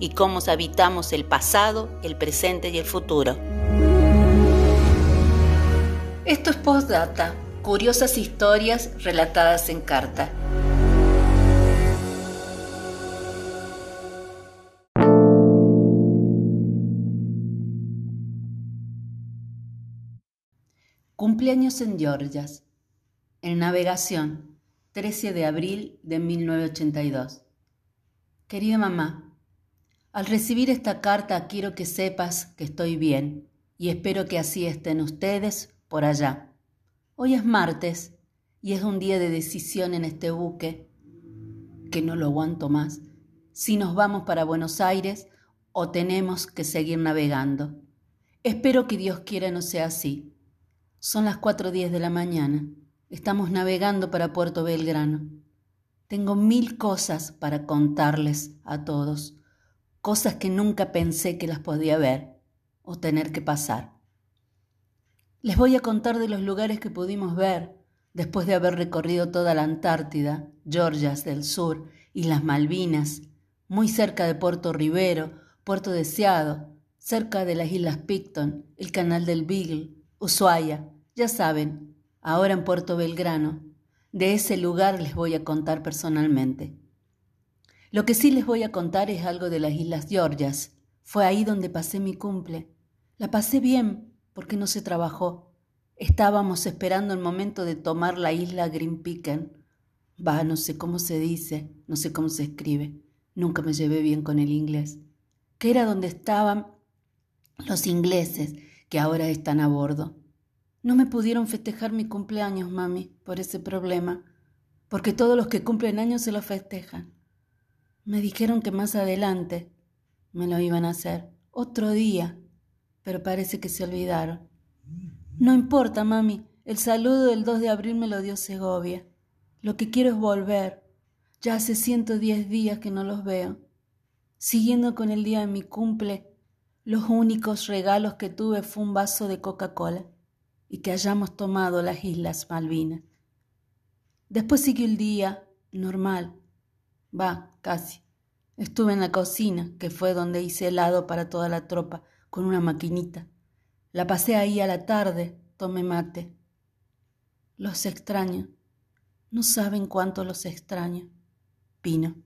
y cómo habitamos el pasado, el presente y el futuro. Esto es Postdata, curiosas historias relatadas en carta. Cumpleaños en Georgias. En navegación, 13 de abril de 1982. Querida mamá, al recibir esta carta quiero que sepas que estoy bien y espero que así estén ustedes por allá. Hoy es martes y es un día de decisión en este buque, que no lo aguanto más, si nos vamos para Buenos Aires o tenemos que seguir navegando. Espero que Dios quiera no sea así. Son las cuatro diez de la mañana. Estamos navegando para Puerto Belgrano. Tengo mil cosas para contarles a todos cosas que nunca pensé que las podía ver o tener que pasar. Les voy a contar de los lugares que pudimos ver después de haber recorrido toda la Antártida, Georgias del Sur y las Malvinas, muy cerca de Puerto Rivero, Puerto Deseado, cerca de las Islas Picton, el Canal del Beagle, Ushuaia, ya saben, ahora en Puerto Belgrano. De ese lugar les voy a contar personalmente. Lo que sí les voy a contar es algo de las Islas Georgias. Fue ahí donde pasé mi cumple. La pasé bien porque no se trabajó. Estábamos esperando el momento de tomar la isla Green Picken. Va, no sé cómo se dice, no sé cómo se escribe. Nunca me llevé bien con el inglés. Que era donde estaban los ingleses que ahora están a bordo. No me pudieron festejar mi cumpleaños, mami, por ese problema, porque todos los que cumplen años se lo festejan. Me dijeron que más adelante me lo iban a hacer, otro día, pero parece que se olvidaron. No importa, mami, el saludo del 2 de abril me lo dio Segovia. Lo que quiero es volver. Ya hace 110 días que no los veo. Siguiendo con el día de mi cumple, los únicos regalos que tuve fue un vaso de Coca-Cola y que hayamos tomado las Islas Malvinas. Después siguió el día normal, Va, casi. Estuve en la cocina, que fue donde hice helado para toda la tropa, con una maquinita. La pasé ahí a la tarde, tomé mate. Los extraño. No saben cuánto los extraño. Pino.